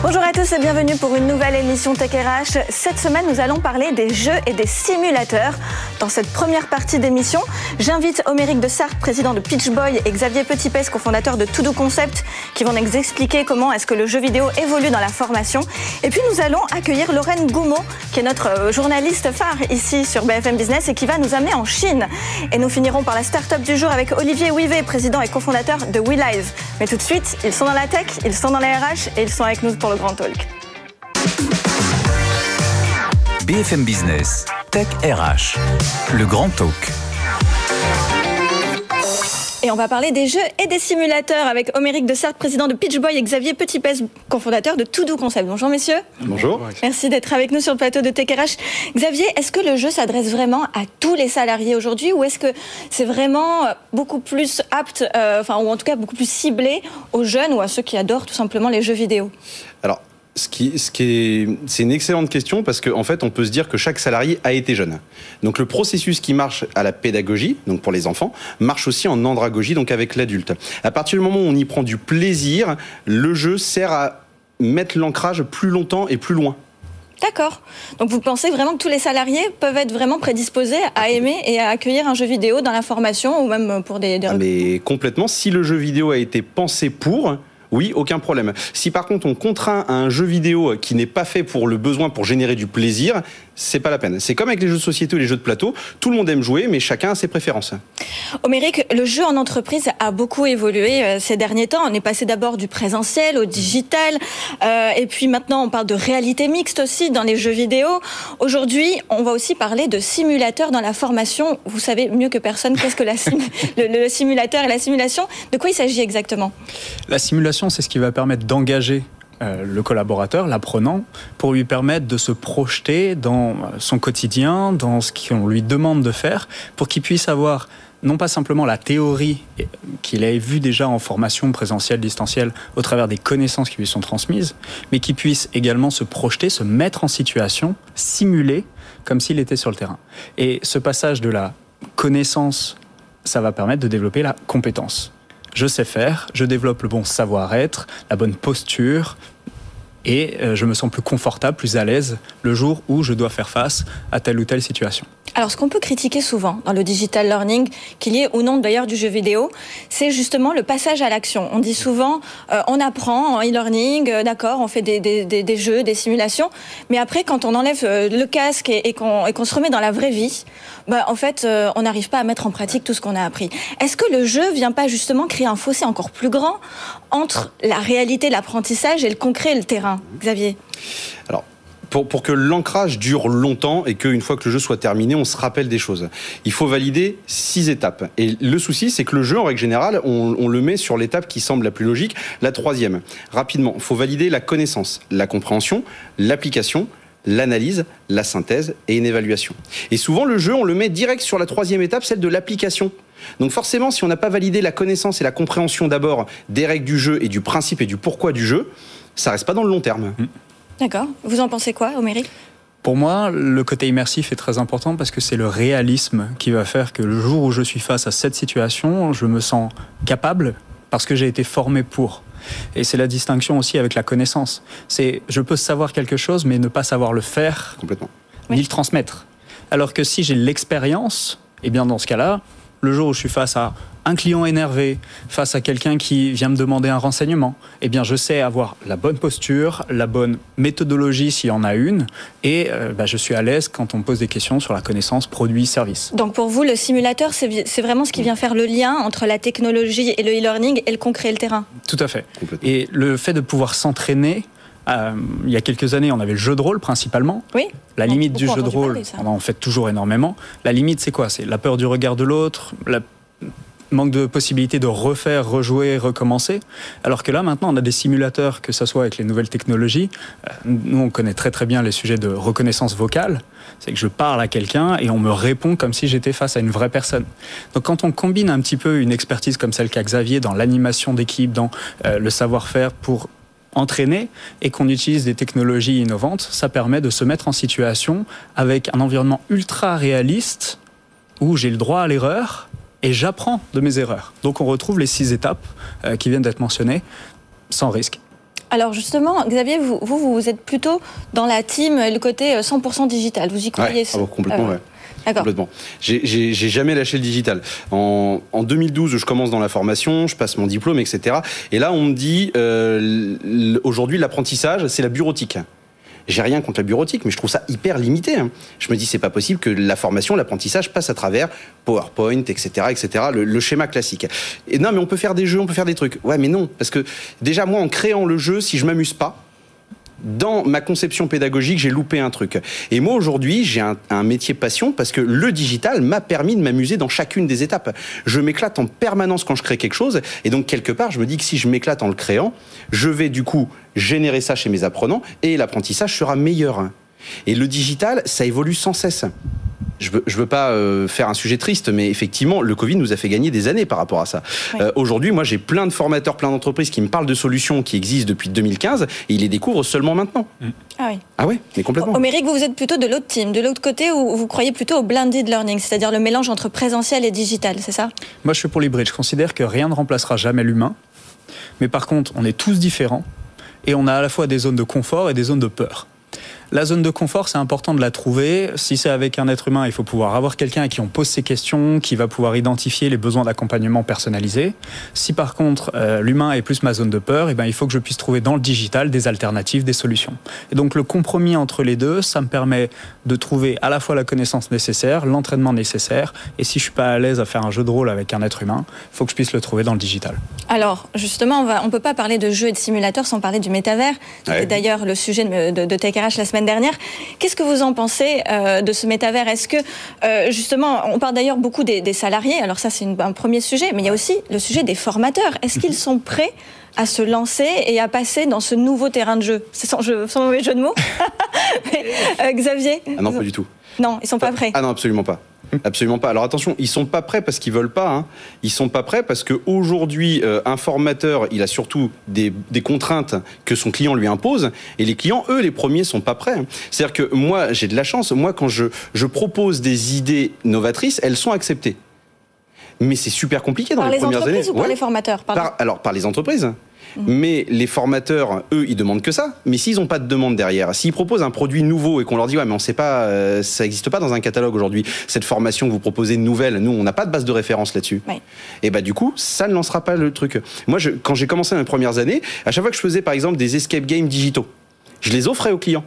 Bonjour à tous et bienvenue pour une nouvelle émission Tech RH. Cette semaine, nous allons parler des jeux et des simulateurs. Dans cette première partie d'émission, j'invite Oméric de Sartre, président de Pitch Boy, et Xavier Petitpes, cofondateur de To Concept, qui vont nous expliquer comment est-ce que le jeu vidéo évolue dans la formation. Et puis nous allons accueillir Lorraine Goumeau, qui est notre euh, journaliste phare ici sur BFM Business et qui va nous amener en Chine. Et nous finirons par la start-up du jour avec Olivier Ouivet, président et cofondateur de WeLive. Mais tout de suite, ils sont dans la tech, ils sont dans la RH et ils sont avec nous pour le Grand Talk. BFM Business, Tech RH, le Grand Talk. Et on va parler des jeux et des simulateurs avec Oméric de Sartre, président de Pitchboy, et Xavier Petitpes, cofondateur de To Concept. Bonjour messieurs. Bonjour. Merci d'être avec nous sur le plateau de TKRH. Xavier, est-ce que le jeu s'adresse vraiment à tous les salariés aujourd'hui ou est-ce que c'est vraiment beaucoup plus apte, euh, enfin, ou en tout cas beaucoup plus ciblé aux jeunes ou à ceux qui adorent tout simplement les jeux vidéo? Alors, ce qui, ce qui est, c'est une excellente question parce qu'en en fait, on peut se dire que chaque salarié a été jeune. Donc, le processus qui marche à la pédagogie, donc pour les enfants, marche aussi en andragogie, donc avec l'adulte. À partir du moment où on y prend du plaisir, le jeu sert à mettre l'ancrage plus longtemps et plus loin. D'accord. Donc vous pensez vraiment que tous les salariés peuvent être vraiment prédisposés à aimer et à accueillir un jeu vidéo dans la formation ou même pour des... des... Ah, mais complètement. Si le jeu vidéo a été pensé pour, oui, aucun problème. Si par contre on contraint à un jeu vidéo qui n'est pas fait pour le besoin pour générer du plaisir, c'est pas la peine. C'est comme avec les jeux de société ou les jeux de plateau, tout le monde aime jouer, mais chacun a ses préférences. Oméric, le jeu en entreprise a beaucoup évolué euh, ces derniers temps. On est passé d'abord du présentiel au digital, euh, et puis maintenant on parle de réalité mixte aussi dans les jeux vidéo. Aujourd'hui, on va aussi parler de simulateurs dans la formation. Vous savez mieux que personne qu'est-ce que la le, le simulateur et la simulation. De quoi il s'agit exactement? La simulation, c'est ce qui va permettre d'engager euh, le collaborateur, l'apprenant, pour lui permettre de se projeter dans son quotidien, dans ce qu'on lui demande de faire, pour qu'il puisse avoir non pas simplement la théorie qu'il a vue déjà en formation présentielle, distancielle, au travers des connaissances qui lui sont transmises, mais qu'il puisse également se projeter, se mettre en situation, simuler comme s'il était sur le terrain. Et ce passage de la connaissance, ça va permettre de développer la compétence je sais faire, je développe le bon savoir-être, la bonne posture, et euh, je me sens plus confortable, plus à l'aise le jour où je dois faire face à telle ou telle situation. Alors, ce qu'on peut critiquer souvent dans le digital learning, qu'il y ait ou non d'ailleurs du jeu vidéo, c'est justement le passage à l'action. On dit souvent, euh, on apprend en e-learning, euh, d'accord, on fait des, jeux, des simulations, mais après, quand on enlève le casque et, et qu'on se remet dans la vraie vie, bah, en fait, on n'arrive pas à mettre en pratique tout ce qu'on a appris. Est-ce que le jeu vient pas justement créer un fossé encore plus grand entre la réalité, l'apprentissage et le concret, le terrain, Xavier Alors, pour, pour, que l'ancrage dure longtemps et qu'une fois que le jeu soit terminé, on se rappelle des choses. Il faut valider six étapes. Et le souci, c'est que le jeu, en règle générale, on, on le met sur l'étape qui semble la plus logique, la troisième. Rapidement, il faut valider la connaissance, la compréhension, l'application, l'analyse, la synthèse et une évaluation. Et souvent, le jeu, on le met direct sur la troisième étape, celle de l'application. Donc forcément, si on n'a pas validé la connaissance et la compréhension d'abord des règles du jeu et du principe et du pourquoi du jeu, ça reste pas dans le long terme. Mmh. D'accord. Vous en pensez quoi, Oméric pour moi, le côté immersif est très important parce que c'est le réalisme qui va faire que le jour où je suis face à cette situation, je me sens capable parce que j'ai été formé pour. Et c'est la distinction aussi avec la connaissance. C'est je peux savoir quelque chose mais ne pas savoir le faire complètement ni oui. le transmettre. Alors que si j'ai l'expérience, eh bien dans ce cas-là, le jour où je suis face à un client énervé, face à quelqu'un qui vient me demander un renseignement, eh bien je sais avoir la bonne posture, la bonne méthodologie s'il y en a une, et euh, bah, je suis à l'aise quand on me pose des questions sur la connaissance produit, service. Donc pour vous, le simulateur, c'est vraiment ce qui vient faire le lien entre la technologie et le e-learning et le concret et le terrain? Tout à fait. Et le fait de pouvoir s'entraîner Euh, il y a quelques années, on avait le jeu de rôle principalement. Oui. La limite du jeu de rôle, on en fait toujours énormément. La limite, c'est quoi? C'est la peur du regard de l'autre, la manque de possibilité de refaire, rejouer, recommencer. Alors que là, maintenant, on a des simulateurs, que ce soit avec les nouvelles technologies. Euh, nous, on connaît très très bien les sujets de reconnaissance vocale. C'est que je parle à quelqu'un et on me répond comme si j'étais face à une vraie personne. Donc quand on combine un petit peu une expertise comme celle qu'a Xavier dans l'animation d'équipe, dans euh, le savoir-faire pour entraîner et qu'on utilise des technologies innovantes, ça permet de se mettre en situation avec un environnement ultra réaliste où j'ai le droit à l'erreur, et j'apprends de mes erreurs. Donc on retrouve les six étapes euh, qui viennent d'être mentionnées sans risque. Alors justement, Xavier, vous, vous, êtes plutôt dans la team, le côté 100% euh, digital. Vous y croyez ah Complètement, euh, D'accord. Complètement. J'ai jamais lâché le digital. En, en, 2012, je commence dans la formation, je passe mon diplôme, etc. Et là, on me dit, aujourd'hui, l'apprentissage, c'est la bureautique. J'ai rien contre la bureautique, mais je trouve ça hyper limité. Hein. Je me dis, c'est pas possible que la formation, l'apprentissage passe à travers PowerPoint, etc., etc., le, schéma classique. Et non, mais on peut faire des jeux, on peut faire des trucs. Ouais, mais non, parce que déjà, moi, en créant le jeu, si je m'amuse pas, dans ma conception pédagogique, j'ai loupé un truc. Et moi, aujourd'hui, j'ai un, métier passion parce que le digital m'a permis de m'amuser dans chacune des étapes. Je m'éclate en permanence quand je crée quelque chose. Et donc, quelque part, je me dis que si je m'éclate en le créant, je vais du coup générer ça chez mes apprenants et l'apprentissage sera meilleur. Et le digital, ça évolue sans cesse je veux, veux pas euh, faire un sujet triste, mais effectivement, le Covid nous a fait gagner des années par rapport à ça. Euh, aujourd'hui, moi, j'ai plein de formateurs, plein d'entreprises qui me parlent de solutions qui existent depuis 2015 et ils les découvrent seulement maintenant. Mm. Ah oui. Ah oui, mais complètement. Oméric, vous, vous êtes plutôt de l'autre team, de l'autre côté où vous croyez plutôt au blended learning, c'est-à-dire le mélange entre présentiel et digital, c'est ça? Moi, je suis pour l'hybride. Je considère que rien ne remplacera jamais l'humain. Mais par contre, on est tous différents et on a à la fois des zones de confort et des zones de peur. La zone de confort, c'est important de la trouver. Si c'est avec un être humain, il faut pouvoir avoir quelqu'un à qui on pose ses questions, qui va pouvoir identifier les besoins d'accompagnement personnalisé. Si par contre euh, l'humain est plus ma zone de peur, eh ben, il faut que je puisse trouver dans le digital des alternatives, des solutions. Et donc le compromis entre les deux, ça me permet de trouver à la fois la connaissance nécessaire, l'entraînement nécessaire. Et si je suis pas à l'aise à faire un jeu de rôle avec un être humain, il faut que je puisse le trouver dans le digital. Alors justement, on ne peut pas parler de jeux et de simulateurs sans parler du métavers. C'était d'ailleurs le sujet de, de, de TechRH la semaine dernière. Qu'est-ce que vous en pensez euh, de ce métavers? Est-ce que, euh, justement, on parle d'ailleurs beaucoup des, salariés, alors ça c'est un premier sujet, mais il y a aussi le sujet des formateurs. Est-ce qu'ils sont prêts à se lancer et à passer dans ce nouveau terrain de jeu? C'est sans, sans, mauvais jeu de mots. Euh, Xavier? Ah non, pas du tout. Non, ils sont pas prêts. Ah non, absolument pas. Absolument pas. Alors attention, ils sont pas prêts parce qu'ils veulent pas. Hein. Ils sont pas prêts parce qu'aujourd'hui, euh, un formateur, il a surtout des, contraintes que son client lui impose, et les clients, eux, les premiers, sont pas prêts. C'est-à-dire que moi, j'ai de la chance. Moi, quand je, je propose des idées novatrices, elles sont acceptées. Mais c'est super compliqué dans les, premières années. Ou par les formateurs Alors par les entreprises. Mais les formateurs, eux, ils demandent que ça. Mais s'ils n'ont pas de demande derrière, s'ils proposent un produit nouveau et qu'on leur dit ouais mais on sait pas, euh, ça n'existe pas dans un catalogue aujourd'hui. Cette formation que vous proposez nouvelle, nous on n'a pas de base de référence là-dessus. Et bah du coup, ça ne lancera pas le truc. Moi, je, quand j'ai commencé mes premières années, à chaque fois que je faisais par exemple des escape games digitaux, je les offrais aux clients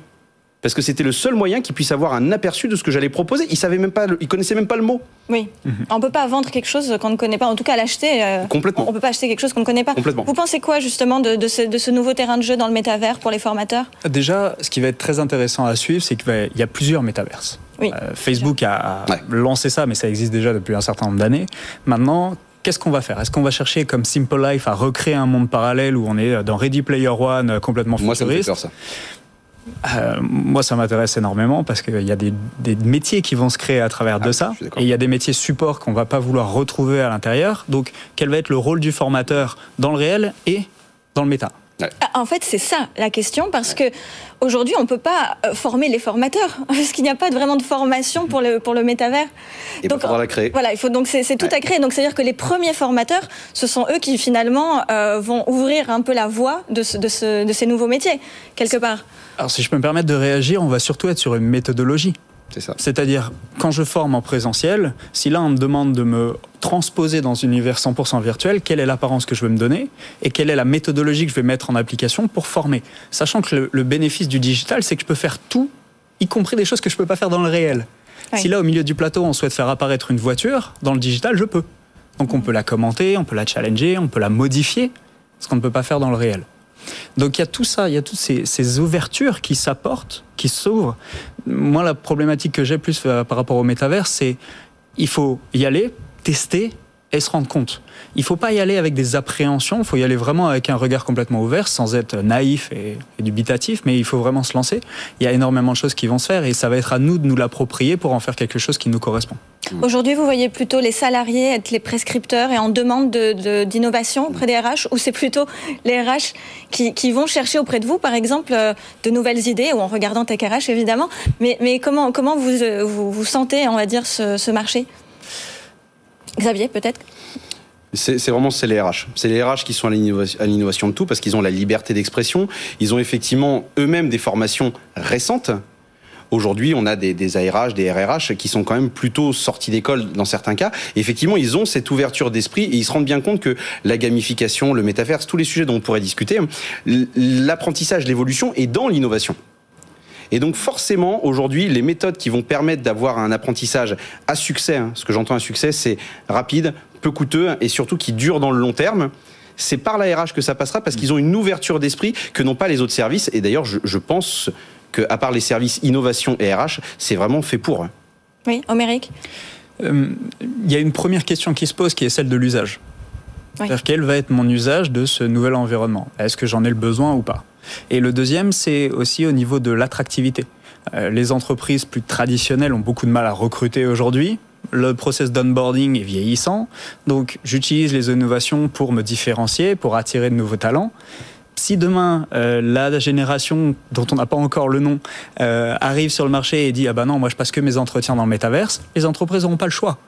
parce que c'était le seul moyen qu'ils puissent avoir un aperçu de ce que j'allais proposer. Ils savaient même pas, ils connaissaient même pas le mot. Oui, mhm. on peut pas vendre quelque chose qu'on ne connaît pas. En tout cas, l'acheter. Euh, Complètement. On peut pas acheter quelque chose qu'on ne connaît pas. Complètement. Vous pensez quoi justement de, ce, nouveau terrain de jeu dans le métavers pour les formateurs? Déjà, ce qui va être très intéressant à suivre, c'est qu'il y a plusieurs métaverses. Oui, euh, Facebook a, lancé ça, mais ça existe déjà depuis un certain nombre d'années. Maintenant, qu'est-ce qu'on va faire? Est-ce qu'on va chercher comme Simple Life à recréer un monde parallèle où on est dans Ready Player One euh, complètement futuriste Moi, ça me fait ça. Euh, moi, ça m'intéresse énormément parce qu'il y a des, métiers qui vont se créer à travers de ah, ça. Et il y a des métiers support qu'on va pas vouloir retrouver à l'intérieur. Donc, quel va être le rôle du formateur dans le réel et dans le méta? Ah, en fait, c'est ça la question, parce que aujourd'hui, on ne peut pas euh, former les formateurs, parce qu'il n'y a pas vraiment de formation pour le, pour le métavers. Et donc, il la créer. Voilà, il faut, donc c'est tout à créer. Donc, c'est-à-dire que les premiers formateurs, ce sont eux qui finalement euh, vont ouvrir un peu la voie de, de, ce, de ces nouveaux métiers, quelque part. Alors, si je peux me permettre de réagir, on va surtout être sur une méthodologie. C'est-à-dire, quand je forme en présentiel, si là on me demande de me transposer dans un univers 100% virtuel, quelle est l'apparence que je veux me donner et quelle est la méthodologie que je vais mettre en application pour former? Sachant que le, bénéfice du digital, c'est que je peux faire tout, y compris des choses que je ne peux pas faire dans le réel. Si là, au milieu du plateau, on souhaite faire apparaître une voiture, dans le digital, je peux. Donc on peut la commenter, on peut la challenger, on peut la modifier, ce qu'on ne peut pas faire dans le réel. Donc il y a tout ça, il y a toutes ces, ouvertures qui s'apportent, qui s'ouvrent. Moi, la problématique que j'ai plus euh, par rapport au métavers, c'est il faut y aller, tester et se rendre compte. Il faut pas y aller avec des appréhensions, il faut y aller vraiment avec un regard complètement ouvert, sans être naïf et, dubitatif, mais il faut vraiment se lancer. Il y a énormément de choses qui vont se faire et ça va être à nous de nous l'approprier pour en faire quelque chose qui nous correspond. Aujourd'hui, vous voyez plutôt les salariés être les prescripteurs et en demande d'innovation de, de, auprès des RH, ou c'est plutôt les RH qui, qui, vont chercher auprès de vous, par exemple, euh, de nouvelles idées, ou en regardant Tech RH évidemment, mais, mais comment, comment vous, vous, vous sentez, on va dire, ce, ce marché? Xavier, peut-être? C'est vraiment c'est les RH. C'est les RH qui sont à l'innovation de tout parce qu'ils ont la liberté d'expression. Ils ont effectivement eux-mêmes des formations récentes. Aujourd'hui, on a des, des, ARH, des RRH qui sont quand même plutôt sortis d'école dans certains cas. Effectivement, ils ont cette ouverture d'esprit et ils se rendent bien compte que la gamification, le métaverse, tous les sujets dont on pourrait discuter, l'apprentissage, l'évolution est dans l'innovation. Et donc forcément, aujourd'hui, les méthodes qui vont permettre d'avoir un apprentissage à succès, hein, ce que j'entends à succès, c'est rapide, peu coûteux et surtout qui dure dans le long terme. C'est par la RH que ça passera parce qu'ils ont une ouverture d'esprit que n'ont pas les autres services. Et d'ailleurs, je pense qu'à part les services innovation et RH, c'est vraiment fait pour. Oui, Oméric euh, Il y a une première question qui se pose qui est celle de l'usage. Oui. C'est-à-dire quel va être mon usage de ce nouvel environnement? Est-ce que j'en ai le besoin ou pas? Et le deuxième, c'est aussi au niveau de l'attractivité. Euh, les entreprises plus traditionnelles ont beaucoup de mal à recruter aujourd'hui. Le process d'onboarding est vieillissant, donc j'utilise les innovations pour me différencier, pour attirer de nouveaux talents si demain euh, la génération dont on n'a pas encore le nom euh, arrive sur le marché et dit ah ben non moi je passe que mes entretiens dans le métaverse, les entreprises n'auront pas le choix.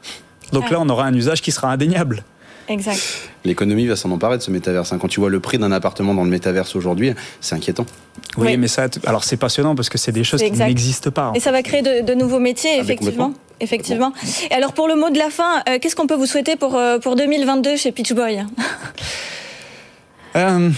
Donc là on aura un usage qui sera indéniable. Exact. L'économie va s'en emparer de ce métaverse. Quand tu vois le prix d'un appartement dans le métaverse aujourd'hui, c'est inquiétant. Oui, oui, mais ça, alors c'est passionnant parce que c'est des choses qui n'existent pas. Et ça va créer de, de nouveaux métiers, ah, effectivement. Effectivement. Et alors pour le mot de la fin, euh, qu'est-ce qu'on peut vous souhaiter pour, euh, pour 2022 chez Pitch Boy? Euh,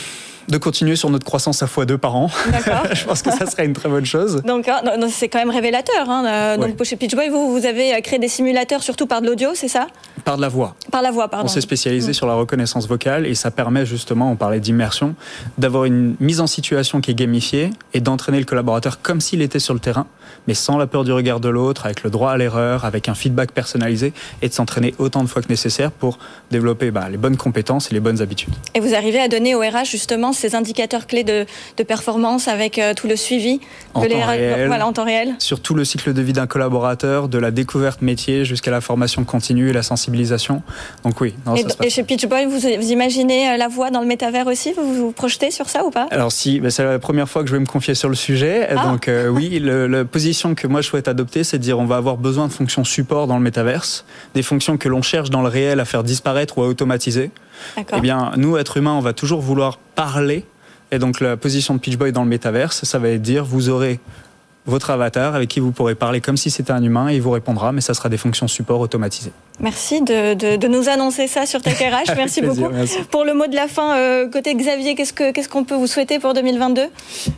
de continuer sur notre croissance à x2 par an. Je pense que ça serait une très bonne chose. Donc, c'est quand même révélateur. Hein. Donc, oui. chez Pitchboy, vous, vous avez créé des simulateurs surtout par de l'audio, c'est ça? Par de la voix. Par la voix, pardon. On s'est spécialisé mmh. sur la reconnaissance vocale et ça permet justement, on parlait d'immersion, d'avoir une mise en situation qui est gamifiée et d'entraîner le collaborateur comme s'il était sur le terrain, mais sans la peur du regard de l'autre, avec le droit à l'erreur, avec un feedback personnalisé et de s'entraîner autant de fois que nécessaire pour développer bah, les bonnes compétences et les bonnes habitudes. Et vous arrivez à donner au RH justement ces indicateurs clés de, de performance avec euh, tout le suivi en, de temps réel, voilà, en temps réel Sur tout le cycle de vie d'un collaborateur, de la découverte métier jusqu'à la formation continue et la sensibilisation. Donc oui. Non, et, ça se et chez Pitchboy, vous, vous, imaginez euh, la voix dans le métavers aussi? Vous vous projetez sur ça ou pas? Alors si, bah, c'est la première fois que je vais me confier sur le sujet. Ah. Donc euh, oui, le, la position que moi je souhaite adopter, c'est de dire on va avoir besoin de fonctions support dans le métaverse, des fonctions que l'on cherche dans le réel à faire disparaître ou à automatiser. Eh bien, nous, êtres humains, on va toujours vouloir parler et donc la position de Pitch Boy dans le métaverse, ça va être dire vous aurez votre avatar avec qui vous pourrez parler comme si c'était un humain et il vous répondra, mais ça sera des fonctions support automatisées. Merci de, de, de nous annoncer ça sur TechRH. Merci plaisir, beaucoup. Merci. Pour le mot de la fin, euh, côté Xavier, qu'est-ce qu'on qu qu peut vous souhaiter pour 2022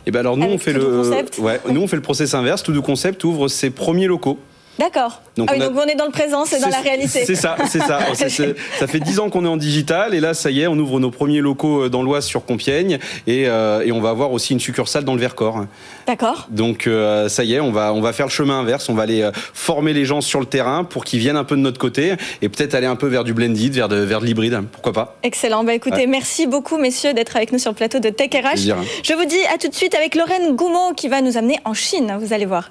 Eh ben alors nous on fait le ouais, nous on fait le process inverse. Tout Concept ouvre ses premiers locaux. D'accord. Donc, ah oui, on a... donc on est dans le présent, c'est dans la réalité. C'est ça, c'est ça. ça fait dix ans qu'on est en digital et là, ça y est, on ouvre nos premiers locaux dans l'Oise sur Compiègne et, euh, et, on va avoir aussi une succursale dans le Vercors. D'accord. Donc euh, ça y est, on va, on va faire le chemin inverse, on va aller euh, former les gens sur le terrain pour qu'ils viennent un peu de notre côté et peut-être aller un peu vers du blended, vers de, vers de l'hybride, pourquoi pas. Excellent. Bah écoutez, ouais. merci beaucoup messieurs d'être avec nous sur le plateau de Tech RH. Je vous dis à tout de suite avec Lorraine Goumont qui va nous amener en Chine, vous allez voir.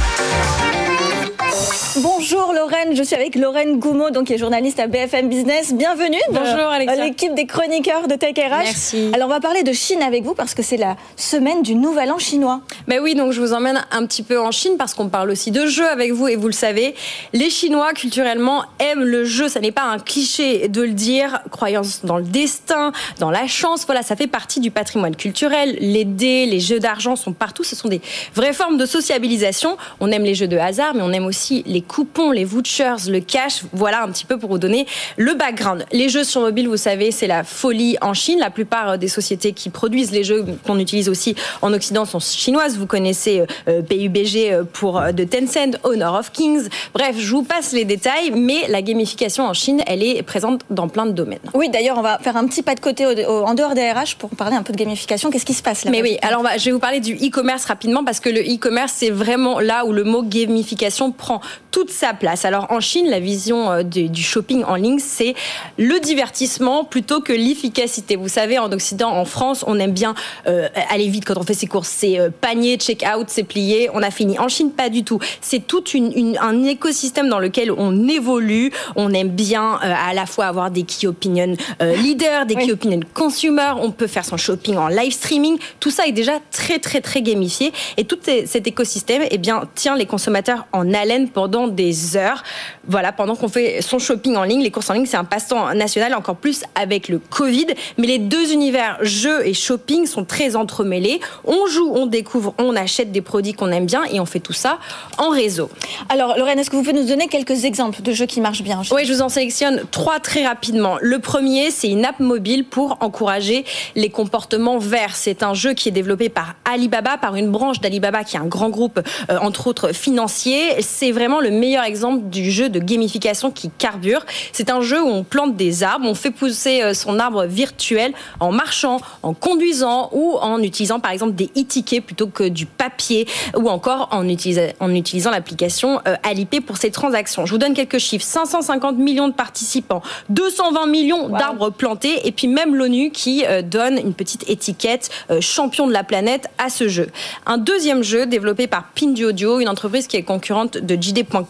Bonjour Lorraine, je suis avec Lorraine Goumeau, donc qui est journaliste à BFM Business. Bienvenue Bonjour dans l'équipe des chroniqueurs de Tech RH. Merci. Alors on va parler de Chine avec vous parce que c'est la semaine du Nouvel An chinois. Ben oui, donc je vous emmène un petit peu en Chine parce qu'on parle aussi de jeux avec vous et vous le savez, les Chinois culturellement aiment le jeu. Ça n'est pas un cliché de le dire. Croyance dans le destin, dans la chance, voilà, ça fait partie du patrimoine culturel. Les dés, les jeux d'argent sont partout. Ce sont des vraies formes de sociabilisation. On aime les jeux de hasard, mais on aime aussi les les coupons, les vouchers, le cash. Voilà un petit peu pour vous donner le background. Les jeux sur mobile, vous savez, c'est la folie en Chine. La plupart des sociétés qui produisent les jeux qu'on utilise aussi en Occident sont chinoises. Vous connaissez PUBG pour de Tencent, Honor of Kings. Bref, je vous passe les détails, mais la gamification en Chine, elle est présente dans plein de domaines. Oui, d'ailleurs, on va faire un petit pas de côté en dehors des RH pour parler un peu de gamification. Qu'est-ce qui se passe là Mais oui, alors je vais vous parler du e-commerce rapidement parce que le e-commerce, c'est vraiment là où le mot gamification prend toute sa place. Alors en Chine, la vision euh, du shopping en ligne, c'est le divertissement plutôt que l'efficacité. Vous savez, en Occident, en France, on aime bien euh, aller vite quand on fait ses courses. C'est euh, panier, check-out, c'est plié, on a fini. En Chine, pas du tout. C'est tout une, un écosystème dans lequel on évolue. On aime bien à la fois avoir des key opinion leaders, des key opinion consumers. On peut faire son shopping en live streaming. Tout ça est déjà très, très, très gamifié. Et tout cet écosystème, eh bien, tient les consommateurs en haleine pendant des heures. Voilà, pendant qu'on fait son shopping en ligne, les courses en ligne, c'est un passe-temps national, encore plus avec le Covid. Mais les deux univers, jeux et shopping, sont très entremêlés. On joue, on découvre, on achète des produits qu'on aime bien et on fait tout ça en réseau. Alors, Lorraine, est-ce que vous pouvez nous donner quelques exemples de jeux qui marchent bien? Oui, je vous en sélectionne trois très rapidement. Le premier, c'est une app mobile pour encourager les comportements verts. C'est un jeu qui est développé par Alibaba, par une branche d'Alibaba qui est un grand groupe, euh, entre autres financier. C'est vraiment le meilleur exemple du jeu de gamification qui carbure. C'est un jeu où on plante des arbres, on fait pousser euh, son arbre virtuel en marchant, en conduisant ou en utilisant par exemple des e-tickets plutôt que du papier ou encore en, en utilisant l'application euh, Alipay pour ses transactions. Je vous donne quelques chiffres. 550 millions de participants, 220 millions d'arbres plantés et puis même l'ONU qui euh, donne une petite étiquette champion de la planète à ce jeu. Un deuxième jeu développé par Audio, une entreprise qui est concurrente de JD.com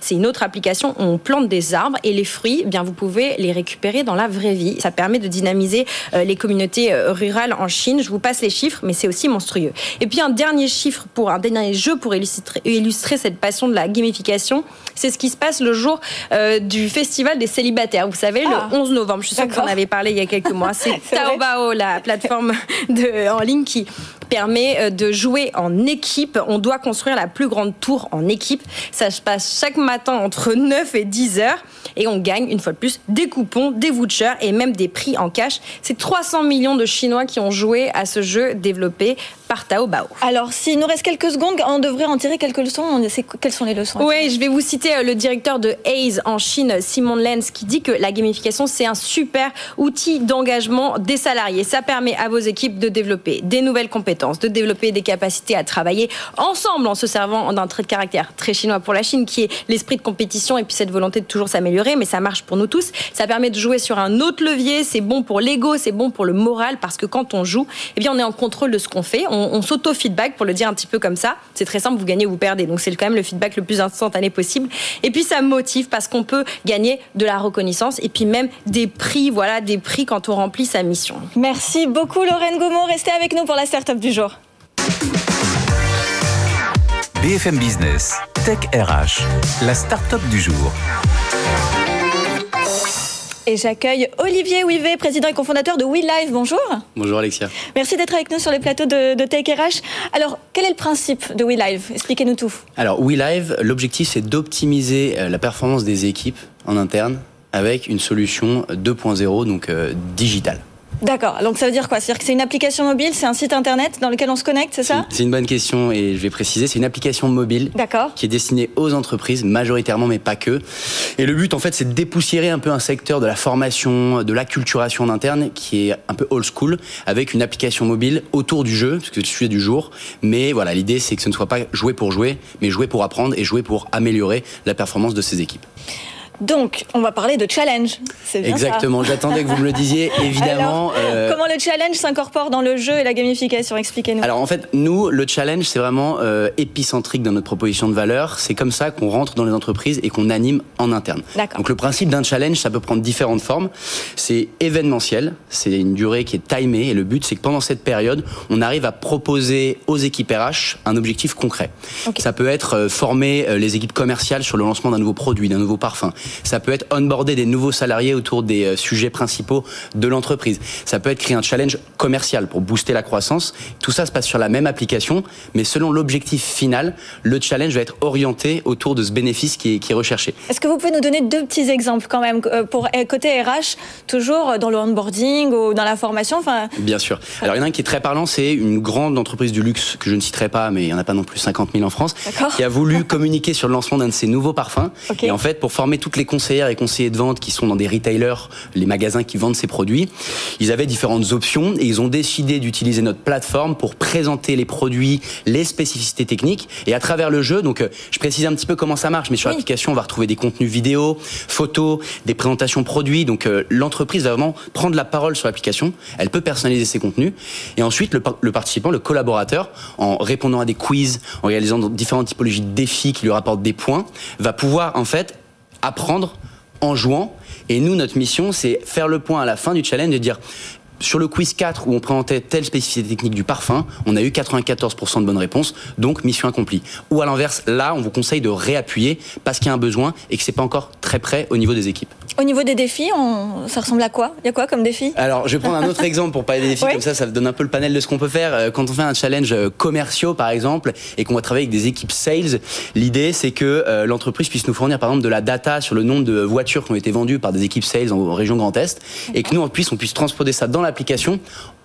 c'est une autre application où on plante des arbres et les fruits, eh bien vous pouvez les récupérer dans la vraie vie. Ça permet de dynamiser euh, les communautés euh, rurales en Chine. Je vous passe les chiffres, mais c'est aussi monstrueux. Et puis un dernier chiffre pour un dernier jeu pour illustrer, illustrer cette passion de la gamification, c'est ce qui se passe le jour euh, du festival des célibataires. Vous savez, le 11 ah. novembre. Je suis sûre que vous en avez parlé il y a quelques mois. C'est Taobao, la plateforme de, en ligne qui permet de jouer en équipe. On doit construire la plus grande tour en équipe. Ça se passe chaque matin entre 9 et 10 heures et on gagne une fois de plus des coupons, des vouchers et même des prix en cash. C'est 300 millions de Chinois qui ont joué à ce jeu développé par Taobao. Alors, s'il nous reste quelques secondes, on devrait en tirer quelques leçons. Quelles sont les leçons Oui, je vais vous citer euh, le directeur de Haze en Chine, Simon Lenz, qui dit que la gamification, c'est un super outil d'engagement des salariés. Ça permet à vos équipes de développer des nouvelles compétences, de développer des capacités à travailler ensemble en se servant d'un trait de caractère très chinois pour la Chine, qui est l'esprit de compétition et puis cette volonté de toujours s'améliorer, mais ça marche pour nous tous. Ça permet de jouer sur un autre levier, c'est bon pour l'ego, c'est bon pour le moral, parce que quand on joue, eh bien, on est en contrôle de ce qu'on fait, on, s'auto-feedback, pour le dire un petit peu comme ça. C'est très simple, vous gagnez ou vous perdez, donc c'est quand même le feedback le plus instantané possible. Et puis ça motive parce qu'on peut gagner de la reconnaissance et puis même des prix, voilà, des prix quand on remplit sa mission. Merci beaucoup Lorraine Gaumont, restez avec nous pour la start-up du jour. BFM Business, Tech RH, la start-up du jour. Et j'accueille Olivier Ouivet, président et cofondateur de WeLive. Bonjour. Bonjour Alexia. Merci d'être avec nous sur les plateaux de, de Tech RH. Alors, quel est le principe de WeLive Expliquez-nous tout. Alors, WeLive, l'objectif c'est d'optimiser euh, la performance des équipes en interne avec une solution 2.0, donc euh, digitale. D'accord. Donc ça veut dire quoi? C'est-à-dire que c'est une application mobile, c'est un site internet dans lequel on se connecte, c'est ça? C'est une bonne question et je vais préciser. C'est une application mobile qui est destinée aux entreprises majoritairement, mais pas que. Et le but, en fait, c'est de dépoussiérer un peu un secteur de la formation, de l'acculturation en interne qui est un peu old school, avec une application mobile autour du jeu, parce que c'est le sujet du jour. Mais voilà, l'idée, c'est que ce ne soit pas jouer pour jouer, mais jouer pour apprendre et jouer pour améliorer la performance de ses équipes. Donc, on va parler de challenge. Bien Exactement, j'attendais que vous me le disiez, évidemment. Euh, comment le challenge s'incorpore dans le jeu et la gamification? Expliquez-nous. Alors, en fait, nous, le challenge, c'est vraiment euh, épicentrique dans notre proposition de valeur. C'est comme ça qu'on rentre dans les entreprises et qu'on anime en interne. Donc, le principe d'un challenge, ça peut prendre différentes formes. C'est événementiel, c'est une durée qui est timée, et le but, c'est que pendant cette période, on arrive à proposer aux équipes RH un objectif concret. Ça peut être euh, former les équipes commerciales sur le lancement d'un nouveau produit, d'un nouveau parfum Ça peut être onboarder des nouveaux salariés autour des euh, sujets principaux de l'entreprise. Ça peut être créer un challenge commercial pour booster la croissance. Tout ça se passe sur la même application, mais selon l'objectif final, le challenge va être orienté autour de ce bénéfice qui est, qui est recherché. Est-ce que vous pouvez nous donner deux petits exemples quand même euh, pour côté RH, toujours dans le onboarding ou dans la formation enfin... Bien sûr. Alors il y en a un qui est très parlant, c'est une grande entreprise du luxe que je ne citerai pas, mais il n'y en a pas non plus 50 000 en France, qui a voulu communiquer sur le lancement d'un de ses nouveaux parfums. Et en fait, pour former toutes les conseillères et conseillers de vente qui sont dans des retailers, les magasins qui vendent ces produits, ils avaient différentes options et ils ont décidé d'utiliser notre plateforme pour présenter les produits, les spécificités techniques. Et à travers le jeu, donc euh, je précise un petit peu comment ça marche, mais sur l'application, on va retrouver des contenus vidéo, photos, des présentations produits. Donc euh, l'entreprise va vraiment prendre la parole sur l'application. Elle peut personnaliser ses contenus. Et ensuite, le, le participant, le collaborateur, en répondant à des quiz, en réalisant différentes typologies de défis qui lui rapportent des points, va pouvoir en fait apprendre en jouant. Et nous, notre mission, c'est faire le point à la fin du challenge et dire sur le quiz 4 où on présentait telle spécificité technique du parfum, on a eu 94% de bonnes réponses, donc mission accomplie. Ou à l'inverse, là, on vous conseille de réappuyer parce qu'il y a un besoin et que c'est pas encore très près au niveau des équipes. Au niveau des défis, ça ressemble à quoi? Il y a quoi comme défi? Alors, je vais prendre un autre exemple pour parler des défis, comme ça, ça donne un peu le panel de ce qu'on peut faire. Euh, quand on fait un challenge euh, commerciaux, par exemple, et qu'on va travailler avec des équipes sales, l'idée, c'est que euh, l'entreprise puisse nous fournir, par exemple, de la data sur le nombre de voitures qui ont été vendues par des équipes sales en région Grand Est, et que nous, on puisse, on puisse transposer ça dans l'application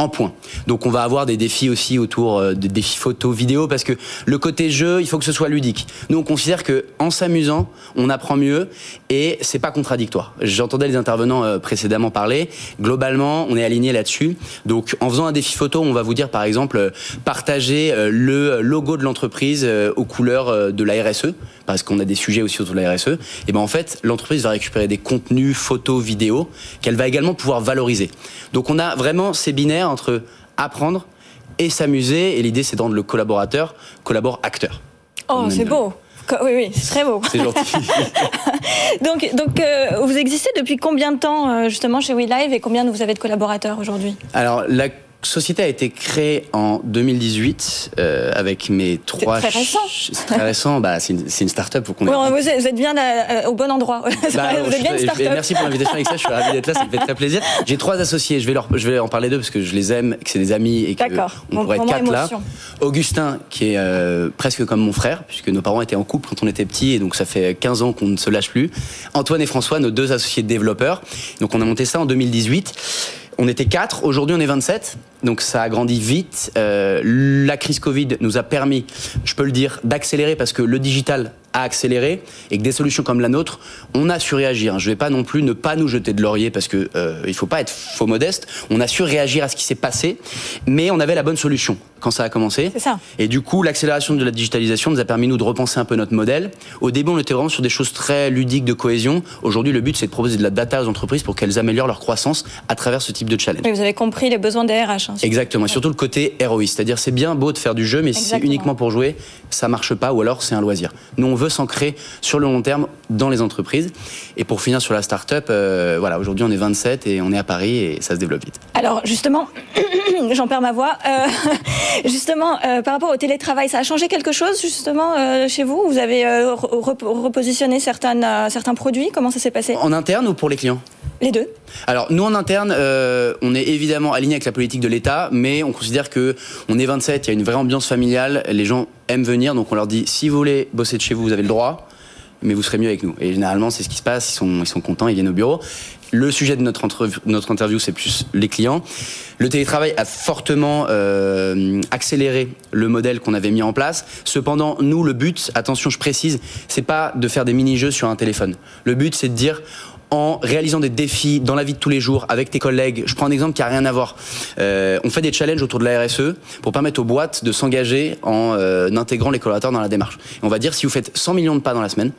en. Donc, on va avoir des défis aussi autour des défis photo, vidéo, parce que le côté jeu, il faut que ce soit ludique. Nous, on considère que en s'amusant, on apprend mieux, et c'est pas contradictoire. J'entendais les intervenants euh, précédemment parler. Globalement, on est aligné là-dessus. Donc, en faisant un défi photo, on va vous dire, par exemple, euh, partager euh, le logo de l'entreprise aux couleurs de la RSE, parce qu'on a des sujets aussi autour de la RSE. Et ben en fait, l'entreprise va récupérer des contenus, photos, vidéos qu'elle va également pouvoir valoriser. Donc, on a vraiment ces binaires entre apprendre et s'amuser. Et l'idée, c'est de rendre le collaborateur collabore acteur. Oh, c'est beau. Oui, oui, c'est très beau. C'est gentil. donc, donc euh, vous existez depuis combien de temps euh, justement chez WeLive et combien vous avez de collaborateurs aujourd'hui? Alors, la société a été créée en 2018 euh, avec mes trois. C'est très récent. C'est très récent. Bah, c'est une, une start-up. Qu'on vous, êtes bien euh, au bon endroit. Bah, vous êtes bien une. Merci pour l'invitation, Alexa. Je suis ravi d'être là. Ça me fait très plaisir. J'ai trois associés. Je vais leur, je vais en parler d'eux parce que je les aime, que c'est des amis et qu'on pourrait être quatre là. Augustin, qui est euh, presque comme mon frère, puisque nos parents étaient en couple quand on était petits et donc ça fait 15 ans qu'on ne se lâche plus. Antoine et François, nos deux associés de développeurs. Donc on a monté ça en 2018. On était 4, aujourd'hui on est 27, donc ça a grandi vite. Euh, la crise Covid nous a permis, je peux le dire, d'accélérer parce que le digital a accéléré et que des solutions comme la nôtre, on a su réagir. Je ne vais pas non plus ne pas nous jeter de laurier parce que euh, il faut pas être faux modeste. On a su réagir à ce qui s'est passé, mais on avait la bonne solution quand ça a commencé. Ça. Et du coup, l'accélération de la digitalisation nous a permis nous de repenser un peu notre modèle. Au début, on était vraiment sur des choses très ludiques de cohésion. Aujourd'hui, le but c'est de proposer de la data aux entreprises pour qu'elles améliorent leur croissance à travers ce type de challenge. vous avez compris les besoins des RH. Hein, Exactement. Et surtout le côté ROI, c'est-à-dire c'est bien beau de faire du jeu, mais si c'est uniquement pour jouer, ça marche pas, ou alors c'est un loisir. Nous, on veut s'ancrer sur le long terme dans les entreprises. Et pour finir sur la start-up, euh, voilà, aujourd'hui on est 27 et on est à Paris et ça se développe vite. Alors justement, j'en perds ma voix. Euh, justement, euh, par rapport au télétravail, ça a changé quelque chose justement chez vous? Vous avez repositionné certaines, certains produits? Comment ça s'est passé? En interne ou pour les clients? Les deux. Alors nous en interne, on est évidemment aligné avec la politique de l'État, mais on considère que on est 27, il y a une vraie ambiance familiale, les gens aiment venir, donc on leur dit si vous voulez bosser de chez vous, vous avez le droit mais vous serez mieux avec nous. Et généralement, c'est ce qui se passe. Ils sont, ils sont contents, ils viennent au bureau. Le sujet de notre, notre interview, c'est plus les clients. Le télétravail a fortement euh, accéléré le modèle qu'on avait mis en place. Cependant, nous, le but, attention, je précise, c'est pas de faire des mini-jeux sur un téléphone. Le but, c'est de dire, en réalisant des défis dans la vie de tous les jours avec tes collègues. Je prends un exemple qui a rien à voir. Euh, on fait des challenges autour de la RSE pour permettre aux boîtes de s'engager en euh, intégrant les collaborateurs dans la démarche. on va dire si vous faites 100 millions de pas dans la semaine,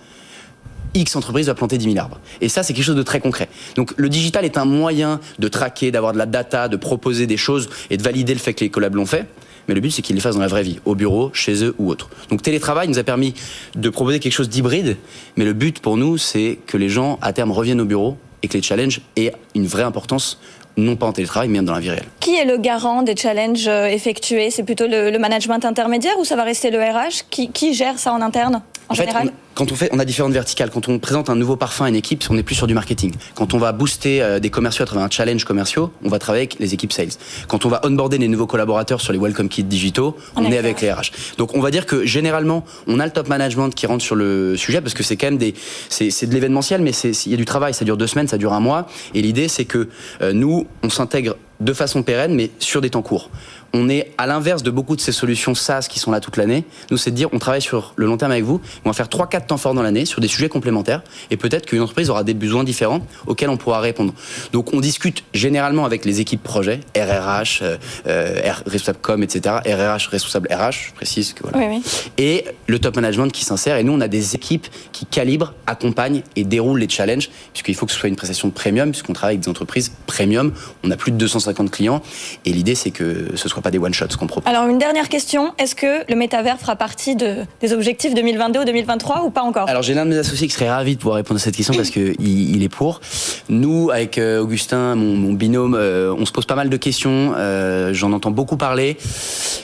X entreprise va planter 10 000 arbres. Et ça, c'est quelque chose de très concret. Donc le digital est un moyen de traquer, d'avoir de la data, de proposer des choses et de valider le fait que les collabs l'ont fait. Mais le but, c'est qu'ils les fassent dans la vraie vie, au bureau, chez eux ou autre. Donc télétravail nous a permis de proposer quelque chose d'hybride. Mais le but pour nous, c'est que les gens, à terme, reviennent au bureau et que les challenges aient une vraie importance non pas en télétravail, mais dans la vie réelle. Qui est le garant des challenges euh, effectués? C'est plutôt le, management intermédiaire ou ça va rester le RH qui, gère ça en interne? En, général quand on fait, on a différentes verticales. Quand on présente un nouveau parfum à une équipe, on est plus sur du marketing. Quand on va booster euh, des commerciaux à travers un challenge commerciaux, on va travailler avec les équipes sales. Quand on va onboarder les nouveaux collaborateurs sur les welcome kits digitaux, on, est avec les RH. Donc on va dire que généralement, on a le top management qui rentre sur le sujet parce que c'est quand même des, c'est de l'événementiel, mais il y a du travail. Ça dure deux semaines, ça dure un mois. Et l'idée, c'est que euh, nous, on s'intègre de façon pérenne, mais sur des temps courts on est à l'inverse de beaucoup de ces solutions SaaS qui sont là toute l'année. Nous, c'est de dire, on travaille sur le long terme avec vous, on va faire 3-4 temps forts dans l'année sur des sujets complémentaires, et peut-être qu'une entreprise aura des besoins différents auxquels on pourra répondre. Donc, on discute généralement avec les équipes projet, RRH, euh, euh responsable com, etc., RRH, responsable RH, je précise que voilà. Et le top management qui s'insère, et nous, on a des équipes qui calibrent, accompagnent et déroulent les challenges, puisqu'il faut que ce soit une prestation premium, puisqu'on travaille avec des entreprises premium, on a plus de 250 clients, et l'idée, c'est que ce soit pas des one-shots qu'on propose. Alors, une dernière question. Est-ce que le métavers fera partie de, des objectifs 2022 ou 2023 ou pas encore? Alors, j'ai l'un de mes associés qui serait ravi de pouvoir répondre à cette question parce qu'il il est pour. Nous, avec euh, Augustin, mon, binôme, euh, on se pose pas mal de questions. Euh, j'en entends beaucoup parler.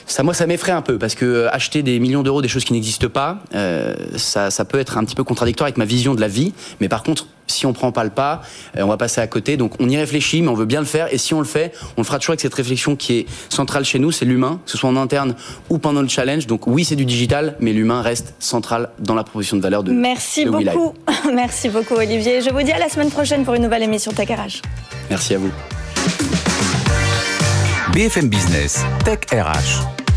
Ça, moi, ça m'effraie un peu parce que acheter des millions d'euros des choses qui n'existent pas, ça, ça peut être un petit peu contradictoire avec ma vision de la vie. Mais par contre, si on prend pas le pas, on va passer à côté. Donc on y réfléchit, mais on veut bien le faire. Et si on le fait, on le fera toujours avec cette réflexion qui est centrale chez nous, c'est l'humain, que ce soit en interne ou pendant le challenge. Donc oui, c'est du digital, mais l'humain reste central dans la proposition de valeur de Merci beaucoup. Merci beaucoup, Olivier. Je vous dis à la semaine prochaine pour une nouvelle émission Tech RH. Merci à vous. BFM Business, Tech RH.